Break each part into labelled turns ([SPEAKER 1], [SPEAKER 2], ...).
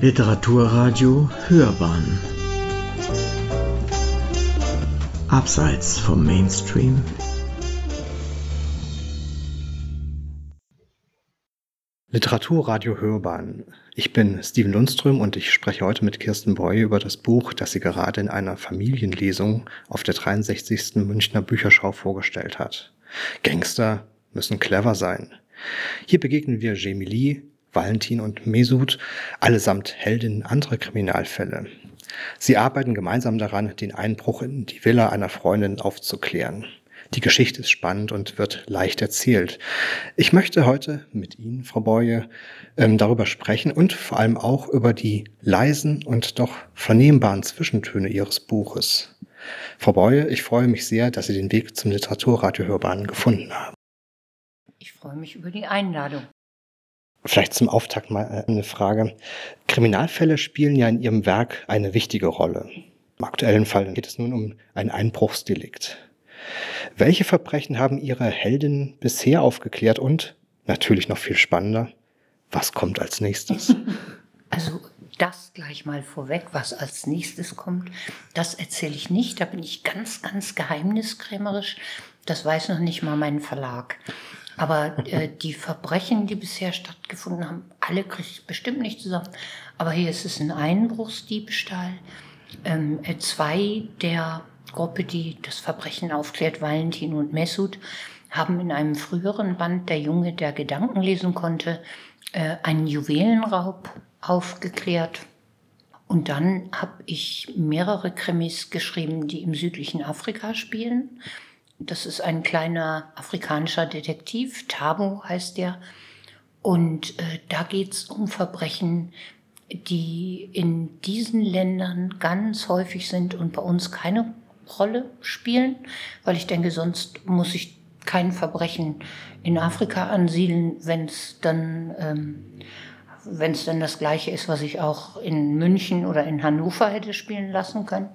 [SPEAKER 1] Literaturradio Hörbahn Abseits vom Mainstream
[SPEAKER 2] Literaturradio Hörbahn. Ich bin Steven Lundström und ich spreche heute mit Kirsten Breu über das Buch, das sie gerade in einer Familienlesung auf der 63. Münchner Bücherschau vorgestellt hat. Gangster müssen clever sein. Hier begegnen wir Jamie Lee, Valentin und Mesut, allesamt Heldinnen anderer Kriminalfälle. Sie arbeiten gemeinsam daran, den Einbruch in die Villa einer Freundin aufzuklären. Die Geschichte ist spannend und wird leicht erzählt. Ich möchte heute mit Ihnen, Frau Boye, ähm, darüber sprechen und vor allem auch über die leisen und doch vernehmbaren Zwischentöne Ihres Buches. Frau Boye, ich freue mich sehr, dass Sie den Weg zum Literaturradio Hörbahn gefunden haben.
[SPEAKER 3] Ich freue mich über die Einladung.
[SPEAKER 2] Vielleicht zum Auftakt mal äh, eine Frage. Kriminalfälle spielen ja in Ihrem Werk eine wichtige Rolle. Im aktuellen Fall geht es nun um ein Einbruchsdelikt. Welche Verbrechen haben Ihre Heldinnen bisher aufgeklärt und, natürlich noch viel spannender, was kommt als nächstes?
[SPEAKER 3] Also das gleich mal vorweg, was als nächstes kommt, das erzähle ich nicht. Da bin ich ganz, ganz geheimniskrämerisch. Das weiß noch nicht mal mein Verlag. Aber äh, die Verbrechen, die bisher stattgefunden haben, alle kriege ich bestimmt nicht zusammen. Aber hier ist es ein Einbruchsdiebstahl. Ähm, äh, zwei der Gruppe, die das Verbrechen aufklärt, Valentin und Messut, haben in einem früheren Band Der Junge, der Gedanken lesen konnte, äh, einen Juwelenraub aufgeklärt. Und dann habe ich mehrere Krimis geschrieben, die im südlichen Afrika spielen. Das ist ein kleiner afrikanischer Detektiv, Tabu heißt der. Und äh, da geht es um Verbrechen, die in diesen Ländern ganz häufig sind und bei uns keine Rolle spielen, weil ich denke, sonst muss ich kein Verbrechen in Afrika ansiedeln, wenn es dann, ähm, dann das gleiche ist, was ich auch in München oder in Hannover hätte spielen lassen können.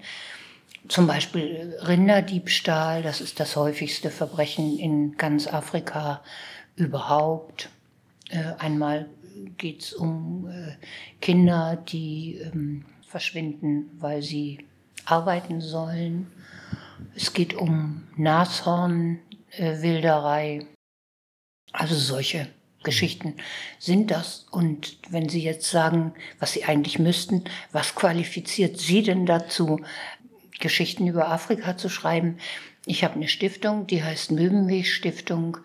[SPEAKER 3] Zum Beispiel Rinderdiebstahl, das ist das häufigste Verbrechen in ganz Afrika überhaupt. Äh, einmal geht es um äh, Kinder, die ähm, verschwinden, weil sie arbeiten sollen. Es geht um Nashornwilderei. Äh, also solche Geschichten sind das. Und wenn Sie jetzt sagen, was Sie eigentlich müssten, was qualifiziert Sie denn dazu, Geschichten über Afrika zu schreiben. Ich habe eine Stiftung, die heißt Möwenweg Stiftung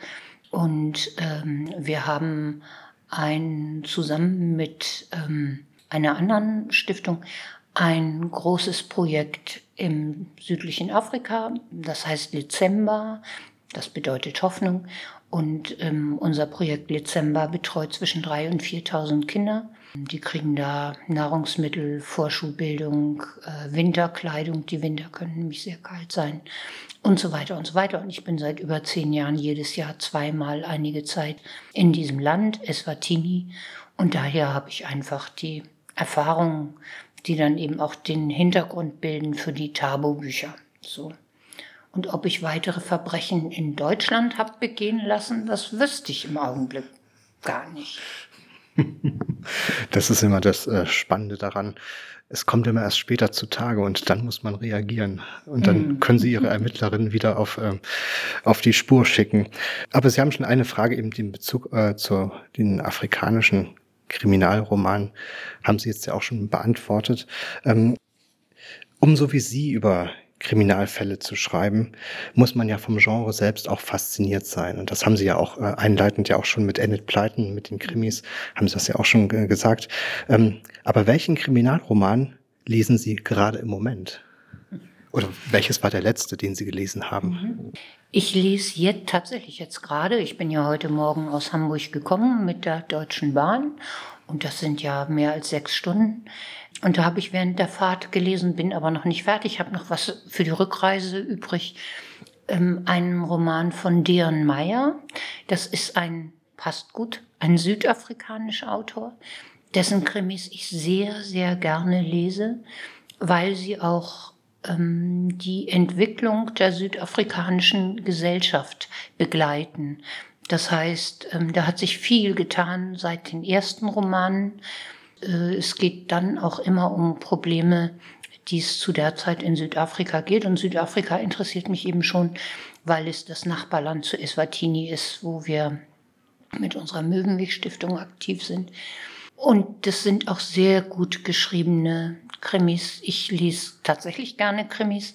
[SPEAKER 3] und ähm, wir haben ein zusammen mit ähm, einer anderen Stiftung ein großes Projekt im südlichen Afrika, das heißt Dezember, das bedeutet Hoffnung. Und ähm, unser Projekt Dezember betreut zwischen 3.000 und 4.000 Kinder. Die kriegen da Nahrungsmittel, Vorschulbildung, äh, Winterkleidung. Die Winter können nämlich sehr kalt sein und so weiter und so weiter. Und ich bin seit über zehn Jahren jedes Jahr zweimal einige Zeit in diesem Land, Eswatini. Und daher habe ich einfach die Erfahrungen, die dann eben auch den Hintergrund bilden für die Tabu-Bücher. So. Und ob ich weitere Verbrechen in Deutschland habe begehen lassen, das wüsste ich im Augenblick gar nicht.
[SPEAKER 2] Das ist immer das äh, Spannende daran. Es kommt immer erst später zutage und dann muss man reagieren. Und dann mhm. können Sie Ihre Ermittlerin wieder auf, äh, auf die Spur schicken. Aber Sie haben schon eine Frage eben in Bezug äh, zu den afrikanischen Kriminalromanen, haben Sie jetzt ja auch schon beantwortet. Ähm, umso wie Sie über Kriminalfälle zu schreiben, muss man ja vom Genre selbst auch fasziniert sein. Und das haben Sie ja auch äh, einleitend ja auch schon mit Enid Pleiten, mit den Krimis, haben Sie das ja auch schon äh, gesagt. Ähm, aber welchen Kriminalroman lesen Sie gerade im Moment? Oder welches war der letzte, den Sie gelesen haben?
[SPEAKER 3] Mhm. Ich lese jetzt tatsächlich jetzt gerade, ich bin ja heute Morgen aus Hamburg gekommen mit der Deutschen Bahn und das sind ja mehr als sechs Stunden. Und da habe ich während der Fahrt gelesen, bin aber noch nicht fertig, habe noch was für die Rückreise übrig. Ähm, einen Roman von Deon Meyer. Das ist ein, passt gut, ein südafrikanischer Autor, dessen Krimis ich sehr, sehr gerne lese, weil sie auch ähm, die Entwicklung der südafrikanischen Gesellschaft begleiten. Das heißt, ähm, da hat sich viel getan seit den ersten Romanen es geht dann auch immer um Probleme, die es zu der Zeit in Südafrika geht. Und Südafrika interessiert mich eben schon, weil es das Nachbarland zu Eswatini ist, wo wir mit unserer Möwenweg-Stiftung aktiv sind. Und das sind auch sehr gut geschriebene Krimis. Ich lese tatsächlich gerne Krimis,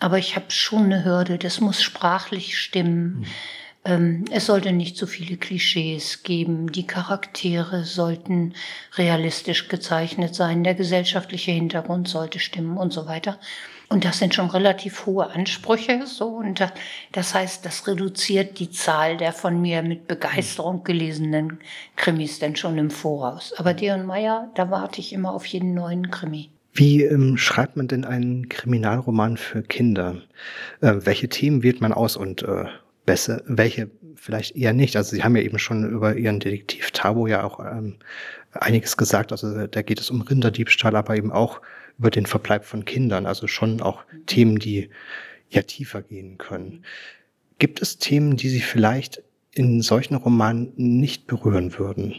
[SPEAKER 3] aber ich habe schon eine Hürde. Das muss sprachlich stimmen. Mhm. Ähm, es sollte nicht zu viele Klischees geben. Die Charaktere sollten realistisch gezeichnet sein. Der gesellschaftliche Hintergrund sollte stimmen und so weiter. Und das sind schon relativ hohe Ansprüche, so. Und das heißt, das reduziert die Zahl der von mir mit Begeisterung gelesenen Krimis denn schon im Voraus. Aber Dion Meyer, da warte ich immer auf jeden neuen Krimi.
[SPEAKER 2] Wie ähm, schreibt man denn einen Kriminalroman für Kinder? Äh, welche Themen wählt man aus und äh, besser, welche vielleicht eher nicht. Also Sie haben ja eben schon über Ihren Detektiv Tabo ja auch ähm, einiges gesagt. Also da geht es um Rinderdiebstahl, aber eben auch über den Verbleib von Kindern. Also schon auch Themen, die ja tiefer gehen können. Gibt es Themen, die Sie vielleicht in solchen Romanen nicht berühren würden?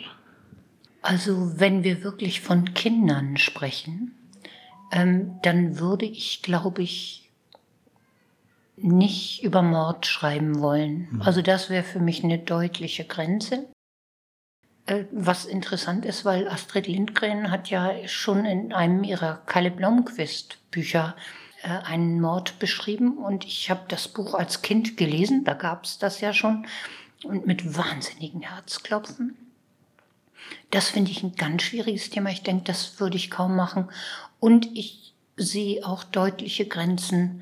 [SPEAKER 3] Also wenn wir wirklich von Kindern sprechen, ähm, dann würde ich, glaube ich, nicht über Mord schreiben wollen. Mhm. Also das wäre für mich eine deutliche Grenze. Äh, was interessant ist, weil Astrid Lindgren hat ja schon in einem ihrer Kalle Blomqvist Bücher äh, einen Mord beschrieben und ich habe das Buch als Kind gelesen, da gab es das ja schon und mit wahnsinnigen Herzklopfen. Das finde ich ein ganz schwieriges Thema. Ich denke, das würde ich kaum machen. Und ich sehe auch deutliche Grenzen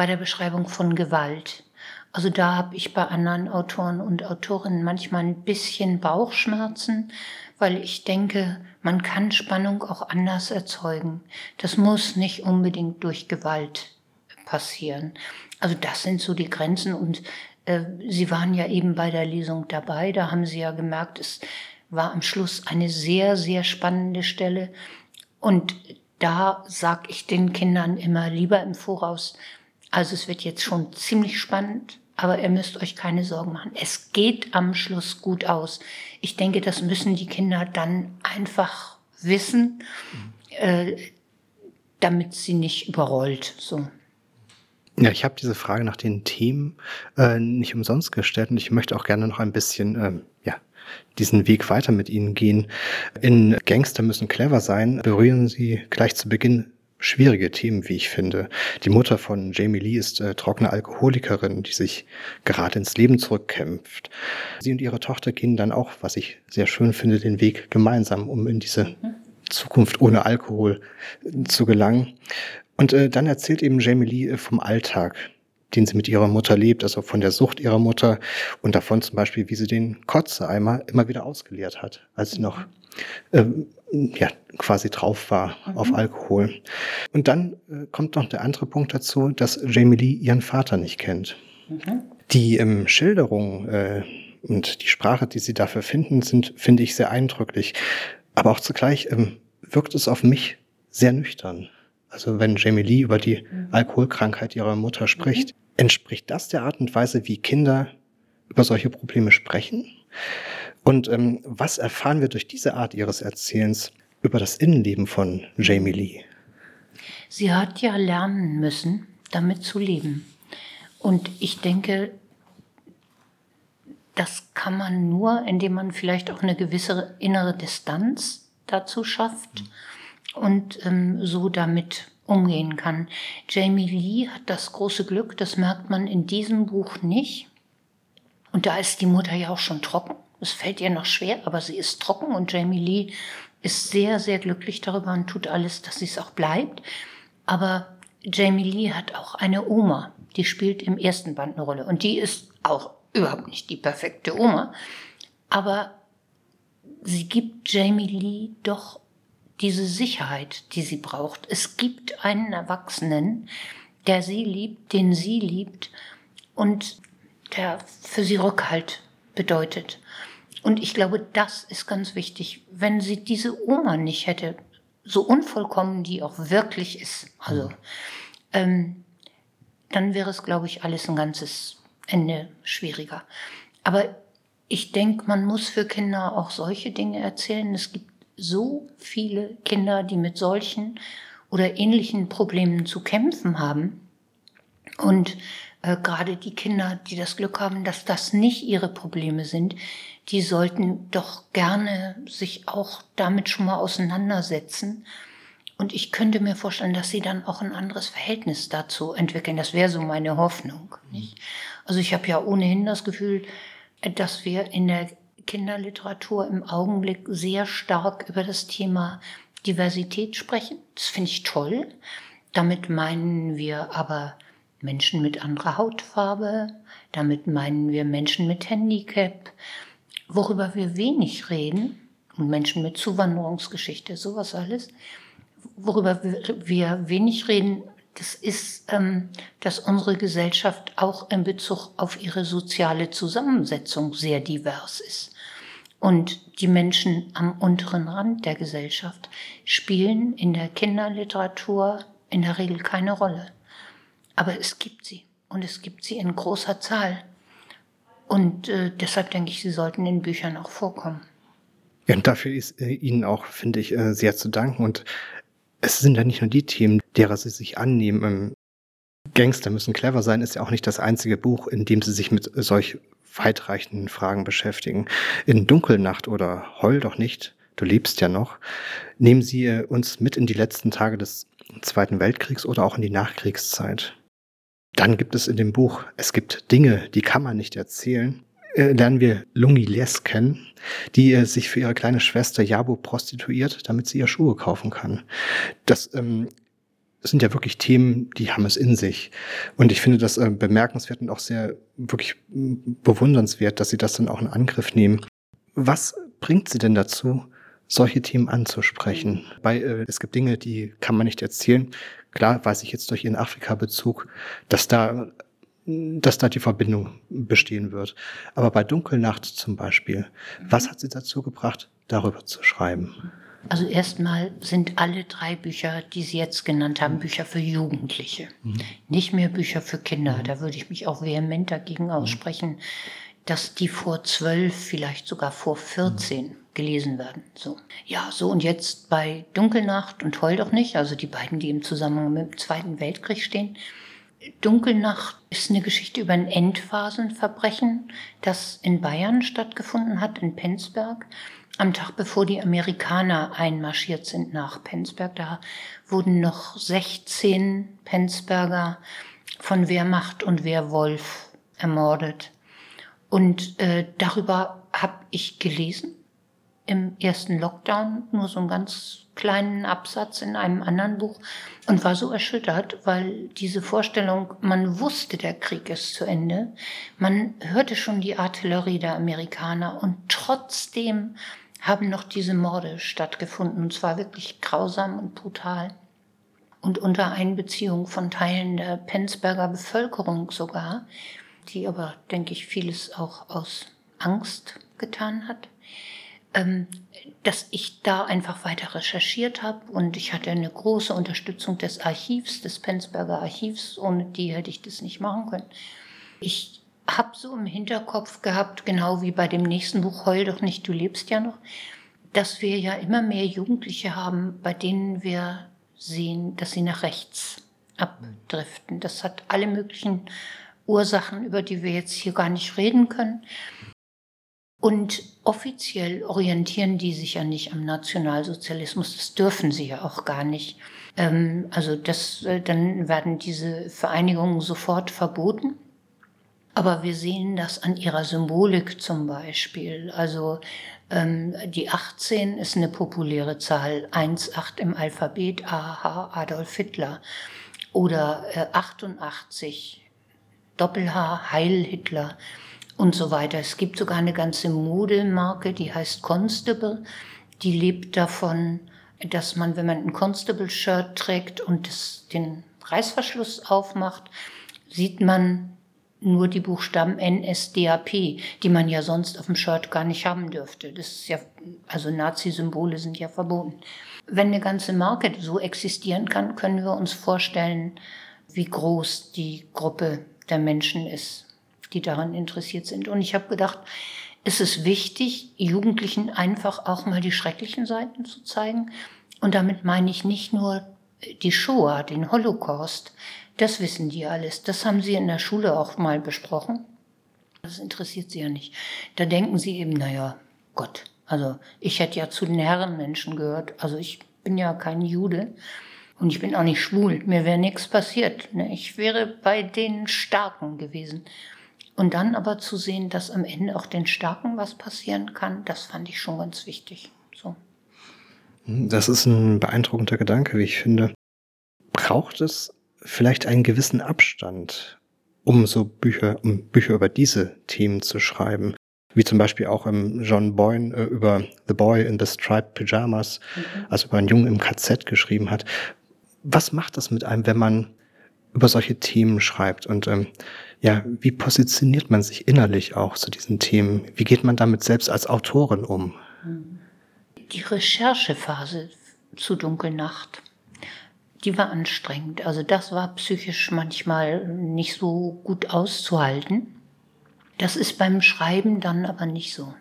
[SPEAKER 3] bei der Beschreibung von Gewalt. Also da habe ich bei anderen Autoren und Autorinnen manchmal ein bisschen Bauchschmerzen, weil ich denke, man kann Spannung auch anders erzeugen. Das muss nicht unbedingt durch Gewalt passieren. Also das sind so die Grenzen und äh, Sie waren ja eben bei der Lesung dabei, da haben Sie ja gemerkt, es war am Schluss eine sehr, sehr spannende Stelle und da sag ich den Kindern immer lieber im Voraus, also es wird jetzt schon ziemlich spannend, aber ihr müsst euch keine Sorgen machen. Es geht am Schluss gut aus. Ich denke, das müssen die Kinder dann einfach wissen, äh, damit sie nicht überrollt. So.
[SPEAKER 2] Ja, ich habe diese Frage nach den Themen äh, nicht umsonst gestellt und ich möchte auch gerne noch ein bisschen ähm, ja, diesen Weg weiter mit Ihnen gehen. In Gangster müssen clever sein, berühren Sie gleich zu Beginn schwierige Themen, wie ich finde. Die Mutter von Jamie Lee ist äh, trockene Alkoholikerin, die sich gerade ins Leben zurückkämpft. Sie und ihre Tochter gehen dann auch, was ich sehr schön finde, den Weg gemeinsam, um in diese Zukunft ohne Alkohol äh, zu gelangen. Und äh, dann erzählt eben Jamie Lee äh, vom Alltag, den sie mit ihrer Mutter lebt, also von der Sucht ihrer Mutter und davon zum Beispiel, wie sie den Kotzeeimer immer wieder ausgeleert hat, als sie noch ähm, ja, quasi drauf war mhm. auf Alkohol. Und dann äh, kommt noch der andere Punkt dazu, dass Jamie Lee ihren Vater nicht kennt. Mhm. Die ähm, Schilderung äh, und die Sprache, die sie dafür finden, sind, finde ich, sehr eindrücklich. Aber auch zugleich ähm, wirkt es auf mich sehr nüchtern. Also wenn Jamie Lee über die mhm. Alkoholkrankheit ihrer Mutter spricht, mhm. entspricht das der Art und Weise, wie Kinder über solche Probleme sprechen? Und ähm, was erfahren wir durch diese Art ihres Erzählens über das Innenleben von Jamie Lee?
[SPEAKER 3] Sie hat ja lernen müssen, damit zu leben. Und ich denke, das kann man nur, indem man vielleicht auch eine gewisse innere Distanz dazu schafft und ähm, so damit umgehen kann. Jamie Lee hat das große Glück, das merkt man in diesem Buch nicht. Und da ist die Mutter ja auch schon trocken. Es fällt ihr noch schwer, aber sie ist trocken und Jamie Lee ist sehr, sehr glücklich darüber und tut alles, dass sie es auch bleibt. Aber Jamie Lee hat auch eine Oma, die spielt im ersten Band eine Rolle und die ist auch überhaupt nicht die perfekte Oma. Aber sie gibt Jamie Lee doch diese Sicherheit, die sie braucht. Es gibt einen Erwachsenen, der sie liebt, den sie liebt und der für sie Rückhalt bedeutet. Und ich glaube, das ist ganz wichtig. Wenn sie diese Oma nicht hätte, so unvollkommen die auch wirklich ist, also, ähm, dann wäre es, glaube ich, alles ein ganzes Ende schwieriger. Aber ich denke, man muss für Kinder auch solche Dinge erzählen. Es gibt so viele Kinder, die mit solchen oder ähnlichen Problemen zu kämpfen haben. Und äh, gerade die Kinder, die das Glück haben, dass das nicht ihre Probleme sind, die sollten doch gerne sich auch damit schon mal auseinandersetzen. Und ich könnte mir vorstellen, dass sie dann auch ein anderes Verhältnis dazu entwickeln. Das wäre so meine Hoffnung. Nicht? Also ich habe ja ohnehin das Gefühl, dass wir in der Kinderliteratur im Augenblick sehr stark über das Thema Diversität sprechen. Das finde ich toll. Damit meinen wir aber Menschen mit anderer Hautfarbe, damit meinen wir Menschen mit Handicap, worüber wir wenig reden, und Menschen mit Zuwanderungsgeschichte, sowas alles, worüber wir wenig reden, das ist, ähm, dass unsere Gesellschaft auch in Bezug auf ihre soziale Zusammensetzung sehr divers ist. Und die Menschen am unteren Rand der Gesellschaft spielen in der Kinderliteratur in der Regel keine Rolle. Aber es gibt sie und es gibt sie in großer Zahl. Und äh, deshalb denke ich, sie sollten in Büchern auch vorkommen.
[SPEAKER 2] Ja, und dafür ist äh, Ihnen auch, finde ich, äh, sehr zu danken. Und es sind ja nicht nur die Themen, derer Sie sich annehmen. Ähm, Gangster müssen clever sein, ist ja auch nicht das einzige Buch, in dem Sie sich mit solch weitreichenden Fragen beschäftigen. In Dunkelnacht oder Heul doch nicht, du lebst ja noch, nehmen Sie äh, uns mit in die letzten Tage des Zweiten Weltkriegs oder auch in die Nachkriegszeit. Dann gibt es in dem Buch, es gibt Dinge, die kann man nicht erzählen. Äh, lernen wir Lungi Les kennen, die äh, sich für ihre kleine Schwester Jabo prostituiert, damit sie ihr Schuhe kaufen kann. Das ähm, sind ja wirklich Themen, die haben es in sich. Und ich finde das äh, bemerkenswert und auch sehr wirklich bewundernswert, dass sie das dann auch in Angriff nehmen. Was bringt sie denn dazu, solche Themen anzusprechen? Weil äh, es gibt Dinge, die kann man nicht erzählen. Klar weiß ich jetzt durch ihren Afrika-Bezug, dass da dass da die Verbindung bestehen wird. Aber bei Dunkelnacht zum Beispiel, was hat Sie dazu gebracht, darüber zu schreiben?
[SPEAKER 3] Also erstmal sind alle drei Bücher, die Sie jetzt genannt haben, Bücher für Jugendliche. Mhm. Nicht mehr Bücher für Kinder. Mhm. Da würde ich mich auch vehement dagegen mhm. aussprechen, dass die vor zwölf, vielleicht sogar vor 14 mhm. Gelesen werden. So. Ja, so und jetzt bei Dunkelnacht und Heul doch nicht, also die beiden, die im Zusammenhang mit dem Zweiten Weltkrieg stehen. Dunkelnacht ist eine Geschichte über ein Endphasenverbrechen, das in Bayern stattgefunden hat, in Penzberg am Tag bevor die Amerikaner einmarschiert sind nach Penzberg. Da wurden noch 16 Penzberger von Wehrmacht und Wehrwolf ermordet. Und äh, darüber habe ich gelesen im ersten Lockdown, nur so einen ganz kleinen Absatz in einem anderen Buch und war so erschüttert, weil diese Vorstellung, man wusste, der Krieg ist zu Ende, man hörte schon die Artillerie der Amerikaner und trotzdem haben noch diese Morde stattgefunden, und zwar wirklich grausam und brutal. Und unter Einbeziehung von Teilen der Penzberger Bevölkerung sogar, die aber, denke ich, vieles auch aus Angst getan hat. Ähm, dass ich da einfach weiter recherchiert habe und ich hatte eine große Unterstützung des Archivs, des Penzberger Archivs, ohne die hätte ich das nicht machen können. Ich habe so im Hinterkopf gehabt, genau wie bei dem nächsten Buch Heul doch nicht, du lebst ja noch, dass wir ja immer mehr Jugendliche haben, bei denen wir sehen, dass sie nach rechts abdriften. Das hat alle möglichen Ursachen, über die wir jetzt hier gar nicht reden können. Und offiziell orientieren die sich ja nicht am Nationalsozialismus. Das dürfen sie ja auch gar nicht. Ähm, also das, äh, dann werden diese Vereinigungen sofort verboten. Aber wir sehen das an ihrer Symbolik zum Beispiel. Also ähm, die 18 ist eine populäre Zahl, 1,8 im Alphabet, AH Adolf Hitler. Oder äh, 88, Doppel-H, Heil Hitler und so weiter. Es gibt sogar eine ganze Modemarke, die heißt Constable. Die lebt davon, dass man, wenn man ein Constable-Shirt trägt und das, den Reißverschluss aufmacht, sieht man nur die Buchstaben NSDAP, die man ja sonst auf dem Shirt gar nicht haben dürfte. Das ist ja, also Nazi-Symbole sind ja verboten. Wenn eine ganze Marke so existieren kann, können wir uns vorstellen, wie groß die Gruppe der Menschen ist, die daran interessiert sind. Und ich habe gedacht, ist es wichtig, Jugendlichen einfach auch mal die schrecklichen Seiten zu zeigen. Und damit meine ich nicht nur die Shoah, den Holocaust. Das wissen die alles. Das haben sie in der Schule auch mal besprochen. Das interessiert sie ja nicht. Da denken sie eben, naja, Gott. Also ich hätte ja zu den Herrenmenschen gehört. Also ich bin ja kein Jude und ich bin auch nicht schwul. Mir wäre nichts passiert. Ne? Ich wäre bei den Starken gewesen. Und dann aber zu sehen, dass am Ende auch den Starken was passieren kann, das fand ich schon ganz wichtig. So.
[SPEAKER 2] Das ist ein beeindruckender Gedanke, wie ich finde. Braucht es vielleicht einen gewissen Abstand, um so Bücher, um Bücher über diese Themen zu schreiben? Wie zum Beispiel auch im John Boyne äh, über The Boy in the Striped Pyjamas, mhm. also über einen Jungen im KZ geschrieben hat. Was macht das mit einem, wenn man über solche Themen schreibt? Und ähm, ja, wie positioniert man sich innerlich auch zu diesen Themen? Wie geht man damit selbst als Autorin um?
[SPEAKER 3] Die Recherchephase zu Dunkelnacht, die war anstrengend. Also das war psychisch manchmal nicht so gut auszuhalten. Das ist beim Schreiben dann aber nicht so.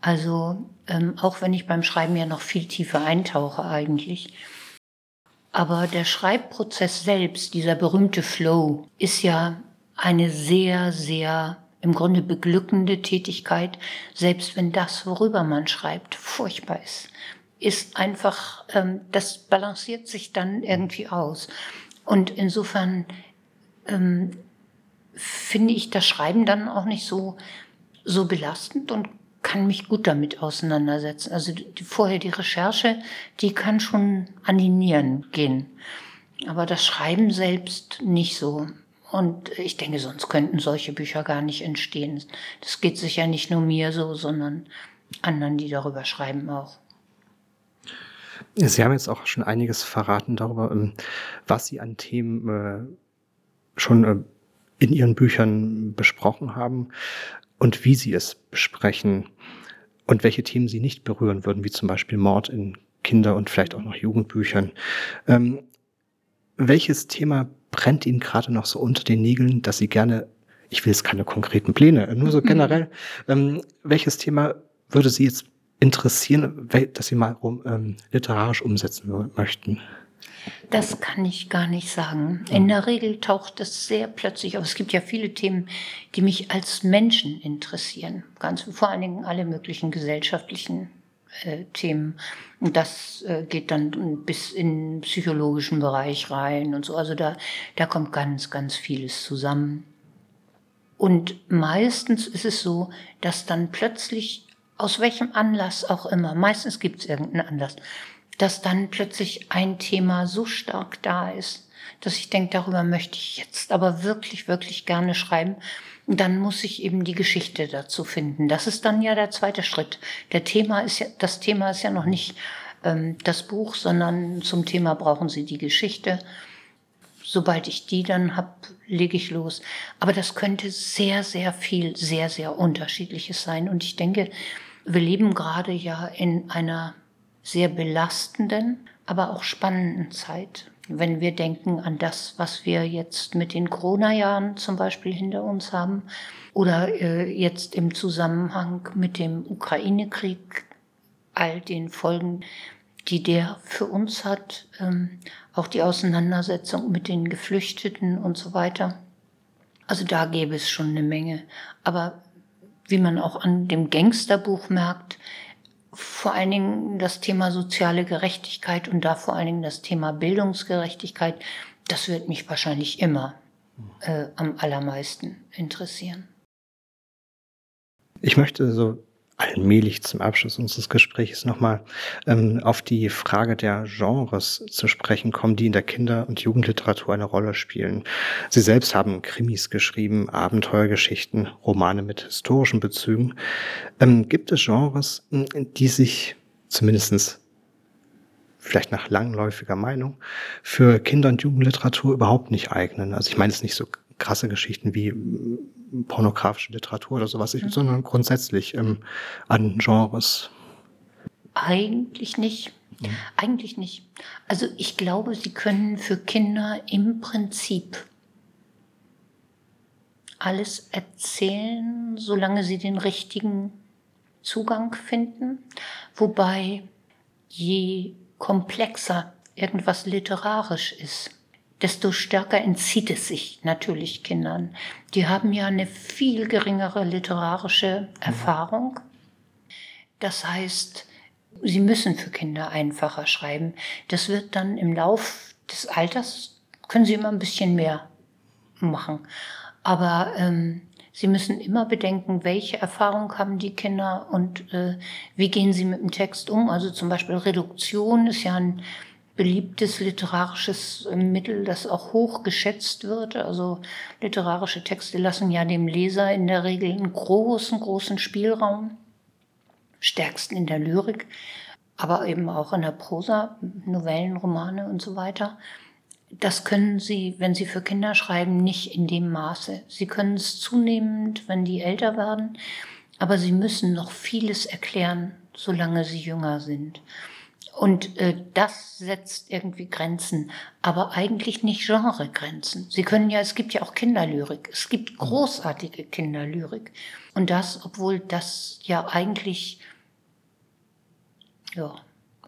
[SPEAKER 3] Also ähm, auch wenn ich beim Schreiben ja noch viel tiefer eintauche eigentlich. Aber der Schreibprozess selbst, dieser berühmte Flow, ist ja eine sehr, sehr im Grunde beglückende Tätigkeit, selbst wenn das, worüber man schreibt, furchtbar ist, ist einfach, ähm, das balanciert sich dann irgendwie aus. Und insofern ähm, finde ich das Schreiben dann auch nicht so, so belastend und kann mich gut damit auseinandersetzen. Also die, vorher die Recherche, die kann schon an die Nieren gehen. Aber das Schreiben selbst nicht so. Und ich denke, sonst könnten solche Bücher gar nicht entstehen. Das geht sicher nicht nur mir so, sondern anderen, die darüber schreiben auch.
[SPEAKER 2] Sie haben jetzt auch schon einiges verraten darüber, ähm, was Sie an Themen äh, schon äh, in Ihren Büchern besprochen haben und wie Sie es besprechen und welche Themen Sie nicht berühren würden, wie zum Beispiel Mord in Kinder- und vielleicht auch noch Jugendbüchern. Ähm, welches Thema brennt Ihnen gerade noch so unter den Nägeln, dass Sie gerne, ich will jetzt keine konkreten Pläne, nur so mhm. generell, ähm, welches Thema würde Sie jetzt interessieren, dass Sie mal um, ähm, literarisch umsetzen möchten?
[SPEAKER 3] Das kann ich gar nicht sagen. In der Regel taucht es sehr plötzlich auf. Es gibt ja viele Themen, die mich als Menschen interessieren. Ganz vor allen Dingen alle möglichen gesellschaftlichen äh, Themen. Und das äh, geht dann bis in den psychologischen Bereich rein und so. Also da, da kommt ganz, ganz vieles zusammen. Und meistens ist es so, dass dann plötzlich, aus welchem Anlass auch immer, meistens gibt es irgendeinen Anlass, dass dann plötzlich ein Thema so stark da ist, dass ich denke, darüber möchte ich jetzt aber wirklich, wirklich gerne schreiben dann muss ich eben die Geschichte dazu finden. Das ist dann ja der zweite Schritt. Der Thema ist ja, das Thema ist ja noch nicht ähm, das Buch, sondern zum Thema brauchen Sie die Geschichte. Sobald ich die dann habe, lege ich los. Aber das könnte sehr, sehr viel, sehr, sehr unterschiedliches sein. Und ich denke, wir leben gerade ja in einer sehr belastenden, aber auch spannenden Zeit wenn wir denken an das, was wir jetzt mit den Corona-Jahren zum Beispiel hinter uns haben oder äh, jetzt im Zusammenhang mit dem Ukraine-Krieg, all den Folgen, die der für uns hat, ähm, auch die Auseinandersetzung mit den Geflüchteten und so weiter. Also da gäbe es schon eine Menge. Aber wie man auch an dem Gangsterbuch merkt, vor allen Dingen das Thema soziale Gerechtigkeit und da vor allen Dingen das Thema Bildungsgerechtigkeit, das wird mich wahrscheinlich immer äh, am allermeisten interessieren.
[SPEAKER 2] Ich möchte so allmählich zum Abschluss unseres Gesprächs nochmal ähm, auf die Frage der Genres zu sprechen kommen, die in der Kinder- und Jugendliteratur eine Rolle spielen. Sie selbst haben Krimis geschrieben, Abenteuergeschichten, Romane mit historischen Bezügen. Ähm, gibt es Genres, die sich zumindestens vielleicht nach langläufiger Meinung, für Kinder- und Jugendliteratur überhaupt nicht eignen. Also ich meine es nicht so krasse Geschichten wie pornografische Literatur oder sowas, mhm. sondern grundsätzlich ähm, an Genres?
[SPEAKER 3] Eigentlich nicht. Mhm. Eigentlich nicht. Also ich glaube, sie können für Kinder im Prinzip alles erzählen, solange sie den richtigen Zugang finden, wobei je komplexer irgendwas literarisch ist, desto stärker entzieht es sich natürlich Kindern. Die haben ja eine viel geringere literarische Erfahrung. Das heißt, sie müssen für Kinder einfacher schreiben. Das wird dann im Lauf des Alters, können sie immer ein bisschen mehr machen. Aber ähm, sie müssen immer bedenken, welche Erfahrung haben die Kinder und äh, wie gehen sie mit dem Text um. Also zum Beispiel Reduktion ist ja ein beliebtes literarisches äh, Mittel, das auch hoch geschätzt wird. Also literarische Texte lassen ja dem Leser in der Regel einen großen, großen Spielraum, stärksten in der Lyrik, aber eben auch in der Prosa, Novellen, Romane und so weiter. Das können Sie, wenn Sie für Kinder schreiben, nicht in dem Maße. Sie können es zunehmend, wenn die älter werden, aber Sie müssen noch vieles erklären, solange Sie jünger sind. Und äh, das setzt irgendwie Grenzen, aber eigentlich nicht Genregrenzen. Sie können ja, es gibt ja auch Kinderlyrik. Es gibt großartige Kinderlyrik. Und das, obwohl das ja eigentlich, ja,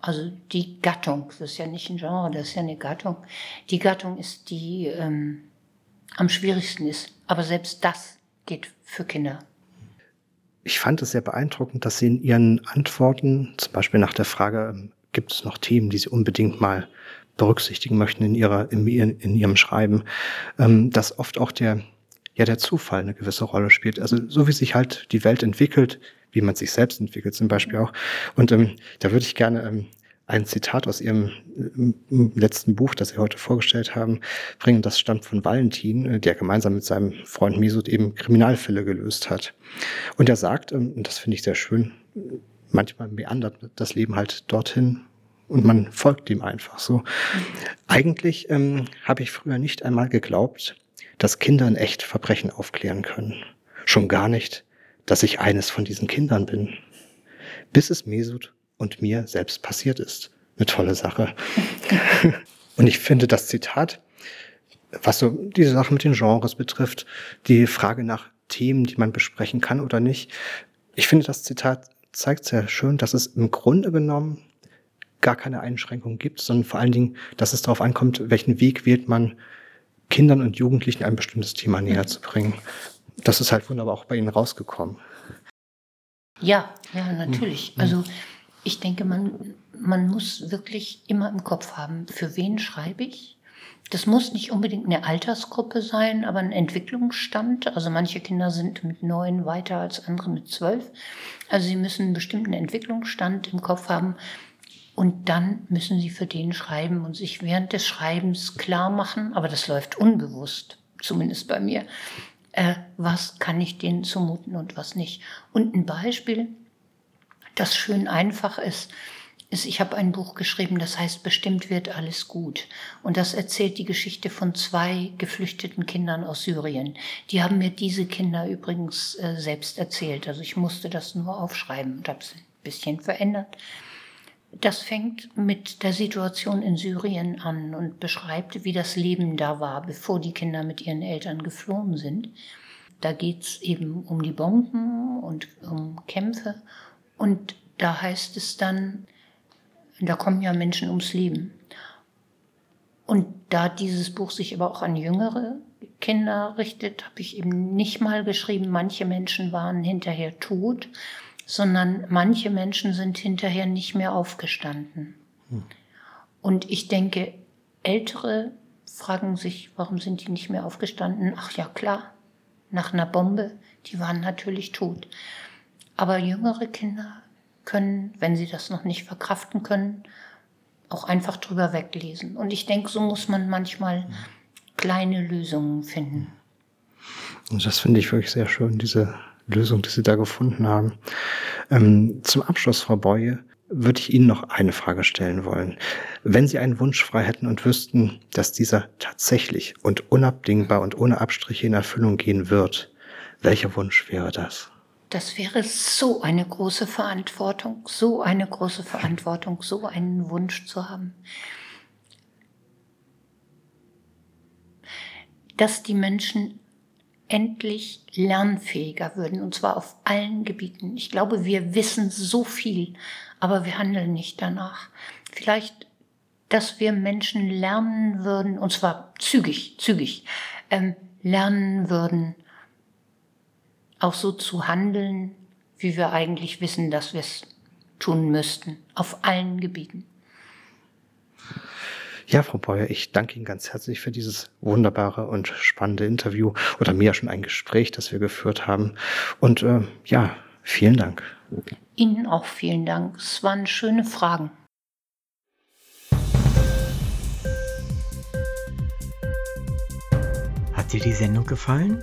[SPEAKER 3] also die Gattung, das ist ja nicht ein Genre, das ist ja eine Gattung. Die Gattung ist die ähm, am schwierigsten ist. Aber selbst das geht für Kinder.
[SPEAKER 2] Ich fand es sehr beeindruckend, dass Sie in Ihren Antworten, zum Beispiel nach der Frage, ähm, gibt es noch Themen, die Sie unbedingt mal berücksichtigen möchten in, ihrer, in, in Ihrem Schreiben, ähm, dass oft auch der, ja, der Zufall eine gewisse Rolle spielt. Also so wie sich halt die Welt entwickelt, wie man sich selbst entwickelt zum Beispiel auch. Und ähm, da würde ich gerne ähm, ein Zitat aus Ihrem äh, letzten Buch, das Sie heute vorgestellt haben, bringen. Das stammt von Valentin, äh, der gemeinsam mit seinem Freund Mesut eben Kriminalfälle gelöst hat. Und er sagt, ähm, und das finde ich sehr schön, manchmal meandert das Leben halt dorthin und man folgt dem einfach so. Eigentlich ähm, habe ich früher nicht einmal geglaubt, dass Kinder in echt Verbrechen aufklären können. Schon gar nicht, dass ich eines von diesen Kindern bin. Bis es Mesut und mir selbst passiert ist. Eine tolle Sache. und ich finde das Zitat, was so diese Sache mit den Genres betrifft, die Frage nach Themen, die man besprechen kann oder nicht, ich finde das Zitat zeigt sehr schön, dass es im Grunde genommen gar keine Einschränkungen gibt, sondern vor allen Dingen, dass es darauf ankommt, welchen Weg wählt man, Kindern und Jugendlichen ein bestimmtes Thema näher zu bringen. Das ist halt wunderbar auch bei Ihnen rausgekommen.
[SPEAKER 3] Ja, ja, natürlich. Mhm. Also ich denke, man, man muss wirklich immer im Kopf haben, für wen schreibe ich? Das muss nicht unbedingt eine Altersgruppe sein, aber ein Entwicklungsstand. Also manche Kinder sind mit neun weiter als andere mit zwölf. Also sie müssen einen bestimmten Entwicklungsstand im Kopf haben. Und dann müssen sie für den schreiben und sich während des Schreibens klar machen, aber das läuft unbewusst, zumindest bei mir, äh, was kann ich denen zumuten und was nicht. Und ein Beispiel, das schön einfach ist, ist, ich habe ein Buch geschrieben, das heißt Bestimmt wird alles gut. Und das erzählt die Geschichte von zwei geflüchteten Kindern aus Syrien. Die haben mir diese Kinder übrigens äh, selbst erzählt. Also ich musste das nur aufschreiben und habe es ein bisschen verändert. Das fängt mit der Situation in Syrien an und beschreibt, wie das Leben da war, bevor die Kinder mit ihren Eltern geflohen sind. Da geht's eben um die Bomben und um Kämpfe. Und da heißt es dann, da kommen ja Menschen ums Leben. Und da dieses Buch sich aber auch an jüngere Kinder richtet, habe ich eben nicht mal geschrieben, manche Menschen waren hinterher tot, sondern manche Menschen sind hinterher nicht mehr aufgestanden. Hm. Und ich denke, ältere fragen sich, warum sind die nicht mehr aufgestanden? Ach ja, klar, nach einer Bombe, die waren natürlich tot. Aber jüngere Kinder können, wenn sie das noch nicht verkraften können, auch einfach drüber weglesen. Und ich denke, so muss man manchmal kleine Lösungen finden.
[SPEAKER 2] Und das finde ich wirklich sehr schön, diese Lösung, die Sie da gefunden haben. Ähm, zum Abschluss, Frau Boye, würde ich Ihnen noch eine Frage stellen wollen. Wenn Sie einen Wunsch frei hätten und wüssten, dass dieser tatsächlich und unabdingbar und ohne Abstriche in Erfüllung gehen wird, welcher Wunsch wäre das?
[SPEAKER 3] Das wäre so eine große Verantwortung, so eine große Verantwortung, so einen Wunsch zu haben. Dass die Menschen endlich lernfähiger würden, und zwar auf allen Gebieten. Ich glaube, wir wissen so viel, aber wir handeln nicht danach. Vielleicht, dass wir Menschen lernen würden, und zwar zügig, zügig, ähm, lernen würden, auch so zu handeln, wie wir eigentlich wissen, dass wir es tun müssten, auf allen Gebieten.
[SPEAKER 2] Ja, Frau Beuer, ich danke Ihnen ganz herzlich für dieses wunderbare und spannende Interview oder mehr schon ein Gespräch, das wir geführt haben. Und äh, ja, vielen Dank.
[SPEAKER 3] Ihnen auch vielen Dank. Es waren schöne Fragen.
[SPEAKER 1] Hat dir die Sendung gefallen?